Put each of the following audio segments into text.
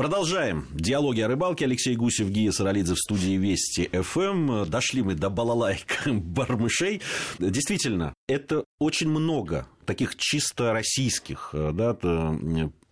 Продолжаем. Диалоги о рыбалке. Алексей Гусев, Гия Саралидзе в студии Вести ФМ. Дошли мы до балалайк бармышей. Действительно, это очень много таких чисто российских э, да,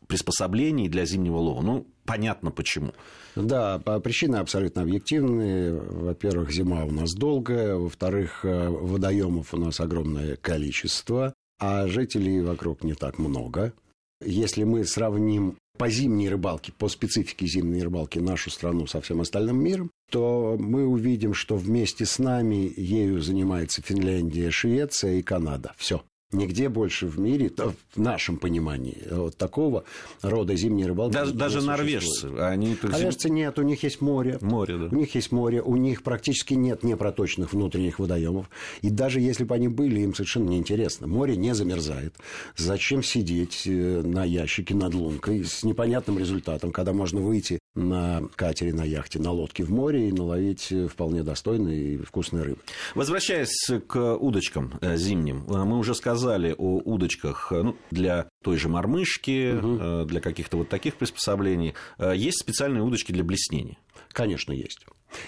приспособлений для зимнего лова. Ну, понятно почему. Да, причины абсолютно объективные. Во-первых, зима у нас долгая. Во-вторых, э, водоемов у нас огромное количество, а жителей вокруг не так много. Если мы сравним по зимней рыбалке, по специфике зимней рыбалки нашу страну со всем остальным миром, то мы увидим, что вместе с нами ею занимается Финляндия, Швеция и Канада. Все. Нигде больше в мире, в нашем понимании, вот такого рода зимней рыбалки. Даже, даже норвежцы. Они, норвежцы нет, у них есть море. Море, да. У них есть море, у них практически нет непроточных внутренних водоемов. И даже если бы они были, им совершенно неинтересно. Море не замерзает. Зачем сидеть э, на ящике над лункой с непонятным результатом, когда можно выйти на катере, на яхте, на лодке в море и наловить э, вполне достойной и вкусной рыбы. Возвращаясь к удочкам э, зимним, мы уже сказали, о удочках ну, для той же мормышки, угу. для каких-то вот таких приспособлений. Э, есть специальные удочки для блеснения? Конечно, есть.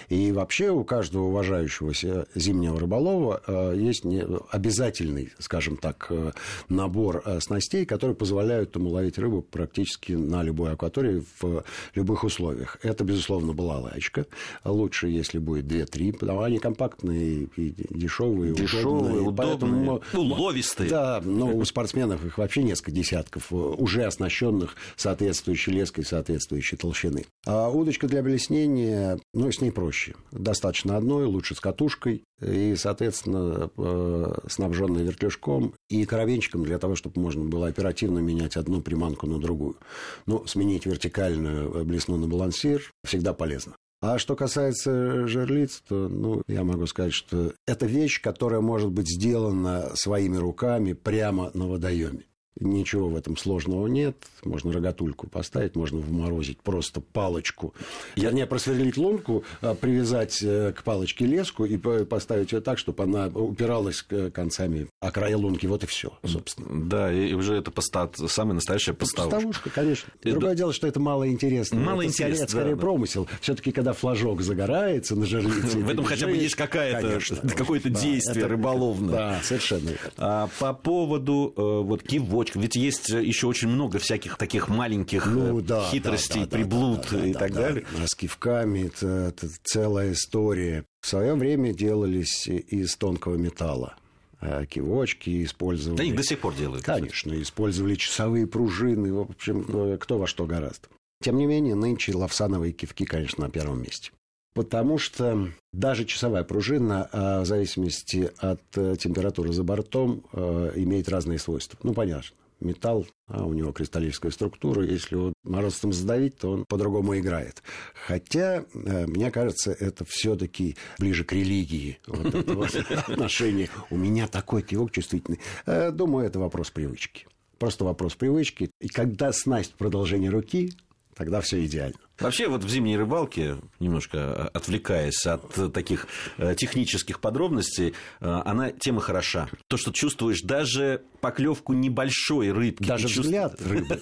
И вообще у каждого уважающегося зимнего рыболова э, есть обязательный, скажем так, э, набор э, снастей, которые позволяют ему ловить рыбу практически на любой акватории в любых условиях. Это, безусловно, балалайка. Лучше, если будет 2-3, потому что они компактные и дешевые, дешевые, удобные. удобные поэтому, уловистые. Да, но у спортсменов их вообще несколько десятков, уже оснащенных соответствующей леской, соответствующей толщины. А удочка для блеснения, ну, с ней проще. Достаточно одной, лучше с катушкой и, соответственно, э, снабженной вертлюжком и коровенчиком для того, чтобы можно было оперативно менять одну приманку на другую. Ну, сменить вертикальную блесну на балансир всегда полезно. А что касается жерлиц, то ну, я могу сказать, что это вещь, которая может быть сделана своими руками прямо на водоеме. Ничего в этом сложного нет. Можно рогатульку поставить, можно вморозить просто палочку. Я не просверлить лунку, а привязать э, к палочке леску и поставить ее так, чтобы она упиралась концами о края лунки. Вот и все, собственно. Да, и уже это поста... самая настоящая поставушка. Поставушка, конечно. Другое дело, что это мало интересно. Мало это интересно, скорее, скорее да, промысел. Все-таки, когда флажок загорается на жерлице... В этом хотя бы есть какое-то действие рыболовное. Да, совершенно. А По поводу э, вот кивочек цепочка. Ведь есть еще очень много всяких таких маленьких ну, э, да, хитростей, да, да, приблуд да, да, и да, так да, далее. Да. С кивками это, это целая история. В свое время делались из тонкого металла э, кивочки использовали. Да их до сих пор делают. Конечно, использовали часовые пружины, в общем, э, кто во что гораздо. Тем не менее, нынче лавсановые кивки, конечно, на первом месте. Потому что даже часовая пружина, в зависимости от температуры за бортом, имеет разные свойства. Ну, понятно металл, а у него кристаллическая структура, если его морозом задавить, то он по-другому играет. Хотя, э, мне кажется, это все-таки ближе к религии, вот это вот отношение. У меня такой кивок чувствительный. Э, думаю, это вопрос привычки. Просто вопрос привычки. И когда снасть продолжение руки, тогда все идеально. Вообще, вот в зимней рыбалке, немножко отвлекаясь от таких э, технических подробностей, э, она тема хороша. То, что чувствуешь даже поклевку небольшой рыбки. Даже взгляд рыбы.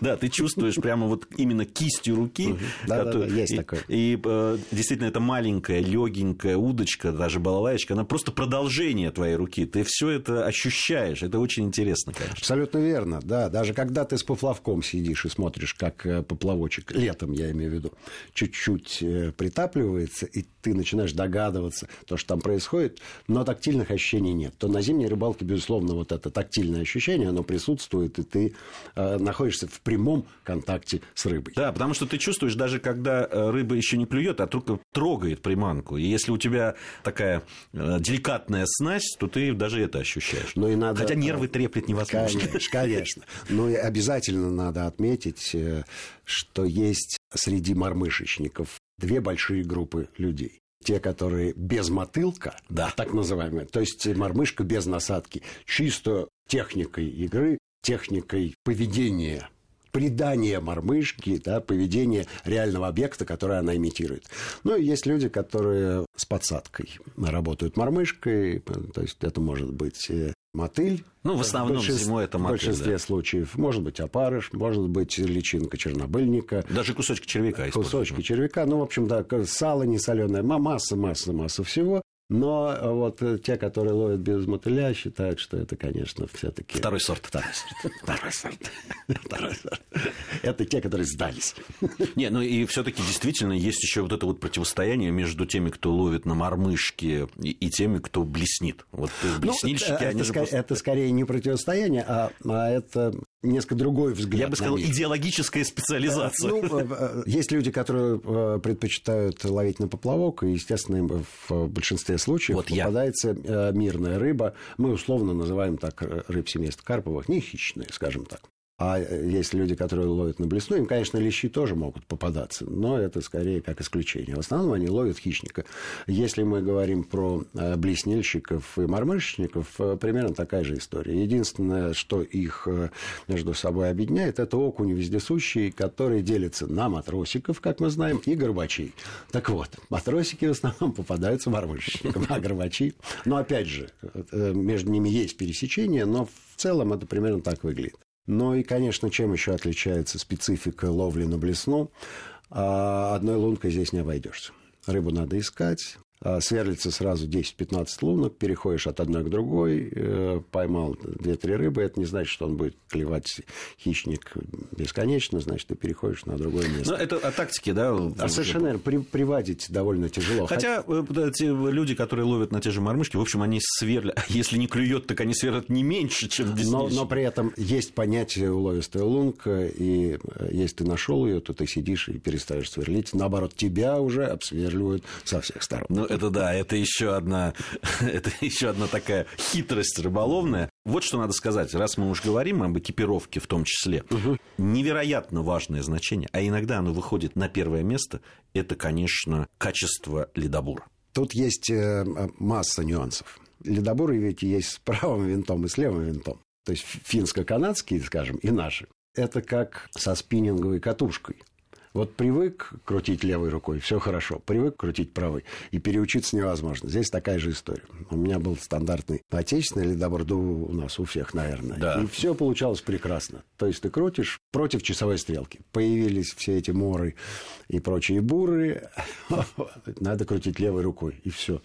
Да, ты чувствуешь прямо вот именно кистью руки. Да, есть такое. И э, действительно, это маленькая, легенькая удочка, даже балалаечка, она просто продолжение твоей руки. Ты все это ощущаешь. Это очень интересно, конечно. Абсолютно верно, да. Даже когда ты с поплавком сидишь и смотришь, как поплавочек летом, я имею в виду, чуть-чуть э, притапливается, и ты начинаешь догадываться, то, что там происходит, но тактильных ощущений нет. То на зимней рыбалке, безусловно, вот это тактильное ощущение, оно присутствует, и ты э, находишься в прямом контакте с рыбой. Да, потому что ты чувствуешь, даже когда э, рыба еще не клюет, а только трогает приманку. И если у тебя такая э, деликатная снасть, то ты даже это ощущаешь. Ну, и надо... Хотя нервы треплет невозможно. Конечно, конечно. Но и обязательно надо отметить, что есть среди мормышечников две большие группы людей. Те, которые без мотылка, да. так называемые, то есть мормышка без насадки, чисто техникой игры, техникой поведения придание мормышки, да, поведение реального объекта, который она имитирует. Ну, и есть люди, которые с подсадкой работают мормышкой, то есть это может быть э, мотыль. Ну, в основном большинстве, зимой это мотыль, В большинстве да. случаев. Может быть, опарыш, может быть, личинка чернобыльника. Даже кусочки червяка Кусочки червяка. Ну, в общем, да, сало не соленое. Масса, масса, масса всего. Но э, вот э, те, которые ловят без мотыля, считают, что это, конечно, все-таки... Второй сорт. Второй сорт. Второй сорт. Второй сорт. Это те, которые сдались. Не, ну и все-таки действительно есть еще вот это вот противостояние между теми, кто ловит на мормышке, и, теми, кто блеснит. Вот ну, блеснильщики, ну, это, они же просто... Это скорее не противостояние, а, а это несколько другой взгляд. Я бы сказал, идеологическая специализация. Ну, есть люди, которые предпочитают ловить на поплавок, и, естественно, в большинстве случаев вот попадается я. мирная рыба. Мы условно называем так рыб семейства карповых, не хищные, скажем так. А есть люди, которые ловят на блесну, им, конечно, лещи тоже могут попадаться, но это скорее как исключение. В основном они ловят хищника. Если мы говорим про э, блеснильщиков и мормышечников, э, примерно такая же история. Единственное, что их э, между собой объединяет, это окуни вездесущие, которые делятся на матросиков, как мы знаем, и горбачей. Так вот, матросики в основном попадаются мормышечникам, а горбачи... Но, опять же, между ними есть пересечение, но в целом это примерно так выглядит. Ну и, конечно, чем еще отличается специфика ловли на блесну? А, одной лункой здесь не обойдешься. Рыбу надо искать, сверлится сразу 10-15 лунок, переходишь от одной к другой, э, поймал 2-3 рыбы, это не значит, что он будет клевать хищник бесконечно, значит, ты переходишь на другое место. Ну, это о тактике, да? А совершенно верно, при, приводить довольно тяжело. Хотя Хотя те люди, которые ловят на те же мормышки, в общем, они сверлят, если не клюет, так они сверлят не меньше, чем но, но при этом есть понятие уловистая лунка, и э, если ты нашел ее, то ты сидишь и перестаешь сверлить. Наоборот, тебя уже обсверливают со всех сторон. Ну, это да, это еще одна, это еще одна такая хитрость рыболовная. Вот что надо сказать, раз мы уж говорим об экипировке в том числе, угу. невероятно важное значение, а иногда оно выходит на первое место, это, конечно, качество ледобура. Тут есть э, масса нюансов. Ледобуры ведь есть с правым винтом и с левым винтом. То есть финско-канадские, скажем, и наши. Это как со спиннинговой катушкой. Вот привык крутить левой рукой, все хорошо. Привык крутить правой. И переучиться невозможно. Здесь такая же история. У меня был стандартный отечественный ледобор, да у нас у всех, наверное. Да. И все получалось прекрасно. То есть ты крутишь против часовой стрелки. Появились все эти моры и прочие буры. Надо крутить левой рукой. И все.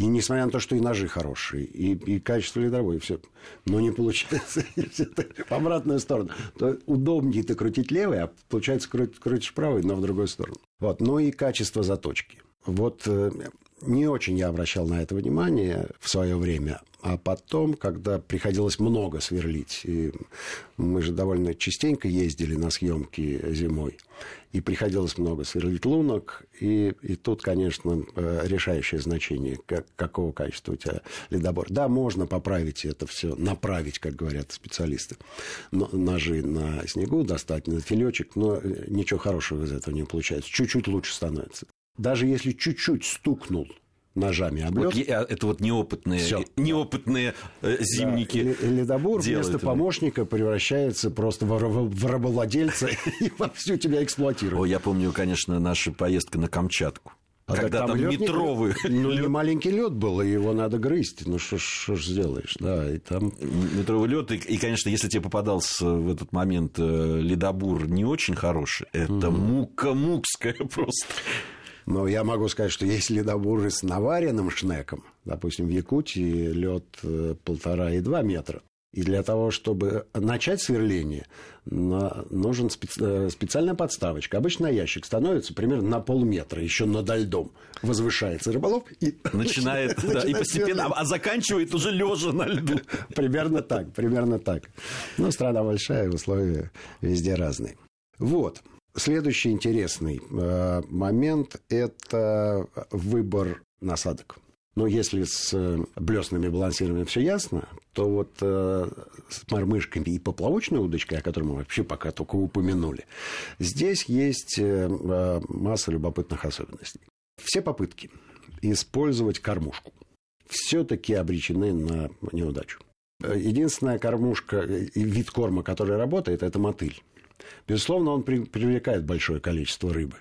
И несмотря на то, что и ножи хорошие, и, и качество ледовое, и все, но не получается в обратную сторону. То удобнее ты крутить левой, а получается крутишь правой, но в другую сторону. Вот. Ну и качество заточки. Вот э, не очень я обращал на это внимание в свое время. А потом, когда приходилось много сверлить, и мы же довольно частенько ездили на съемки зимой, и приходилось много сверлить лунок, и, и тут, конечно, э, решающее значение, как, какого качества у тебя ледобор. Да, можно поправить это все, направить, как говорят специалисты, но, ножи на снегу, достать на филечек, но ничего хорошего из этого не получается. Чуть-чуть лучше становится. Даже если чуть-чуть стукнул ножами облет. Вот, это вот неопытные, Всё. неопытные э, зимники. Да, ледобур вместо это. помощника превращается просто в, в рабовладельца и вовсю тебя эксплуатирует. О, я помню, конечно, наша поездка на Камчатку. А когда там, там метровый... Не, ну, не маленький лед был, и его надо грызть. Ну, что ж сделаешь, да, и там... Метровый лед, и, и, конечно, если тебе попадался в этот момент э, ледобур не очень хороший, это угу. мука мукская просто. Но я могу сказать, что есть ледобуры с наваренным шнеком, допустим, в Якутии лед э, полтора и два метра. И для того, чтобы начать сверление, нужен э, специальная подставочка. Обычно ящик становится примерно на полметра, еще над льдом. Возвышается рыболов и начинает, да, и постепенно, а заканчивает уже лежа на льду. Примерно так, примерно так. Но страна большая, условия везде разные. Вот. Следующий интересный э, момент – это выбор насадок. Но если с э, блесными балансированием все ясно, то вот э, с мормышками и поплавочной удочкой, о которой мы вообще пока только упомянули, здесь есть масса любопытных особенностей. Все попытки использовать кормушку все-таки обречены на неудачу. Единственная кормушка вид корма, который работает, это мотыль. Безусловно, он при, привлекает большое количество рыбы.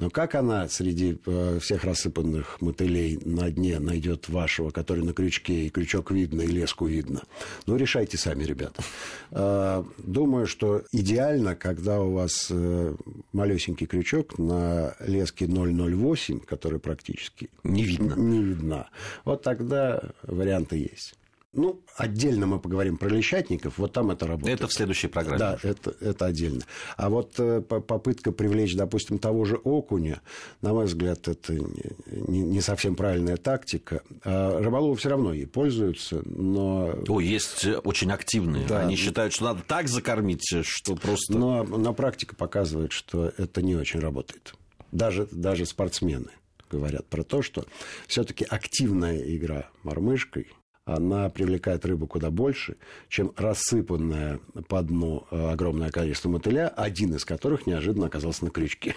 Но как она среди э, всех рассыпанных мотылей на дне найдет вашего, который на крючке, и крючок видно, и леску видно? Ну, решайте сами, ребята. Э, думаю, что идеально, когда у вас э, малюсенький крючок на леске 008, который практически не видно. Не видна. Вот тогда варианты есть. Ну, отдельно мы поговорим про лещатников, вот там это работает. Это в следующей программе. Да, это, это отдельно. А вот э, попытка привлечь, допустим, того же окуня, на мой взгляд, это не, не совсем правильная тактика. А рыболовы все равно ей пользуются, но... О, есть очень активные. Да. Они считают, что надо так закормить, что просто... Но на практика показывает, что это не очень работает. Даже, даже спортсмены говорят про то, что все-таки активная игра мормышкой – она привлекает рыбу куда больше, чем рассыпанная по дну э, огромное количество мотыля, один из которых неожиданно оказался на крючке.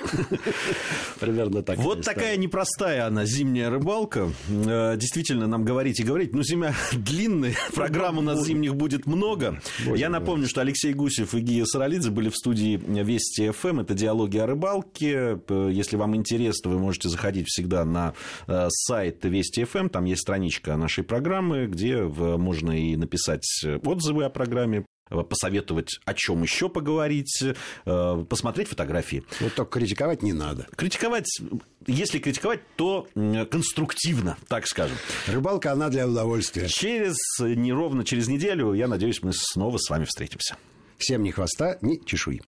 Примерно так. Вот такая непростая она, зимняя рыбалка. Э, действительно, нам говорить и говорить. Ну, зима длинная, программ у нас зимних будет много. Я напомню, что Алексей Гусев и Гия Саралидзе были в студии Вести ФМ. Это диалоги о рыбалке. Если вам интересно, вы можете заходить всегда на э, сайт Вести ФМ. Там есть страничка нашей программы, где можно и написать отзывы о программе, посоветовать, о чем еще поговорить, э, посмотреть фотографии. Вот только критиковать не надо. Критиковать, если критиковать, то конструктивно, так скажем. Рыбалка, она для удовольствия. Через, неровно через неделю, я надеюсь, мы снова с вами встретимся. Всем ни хвоста, ни чешуи.